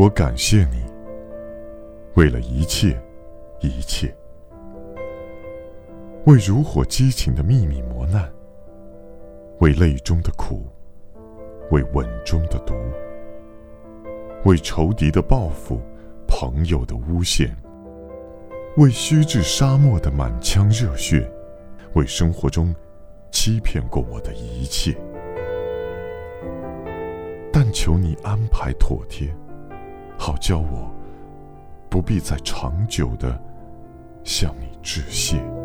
我感谢你，为了一切，一切，为如火激情的秘密磨难，为泪中的苦，为吻中的毒，为仇敌的报复，朋友的诬陷，为虚掷沙漠的满腔热血，为生活中欺骗过我的一切。但求你安排妥帖，好叫我不必再长久的向你致谢。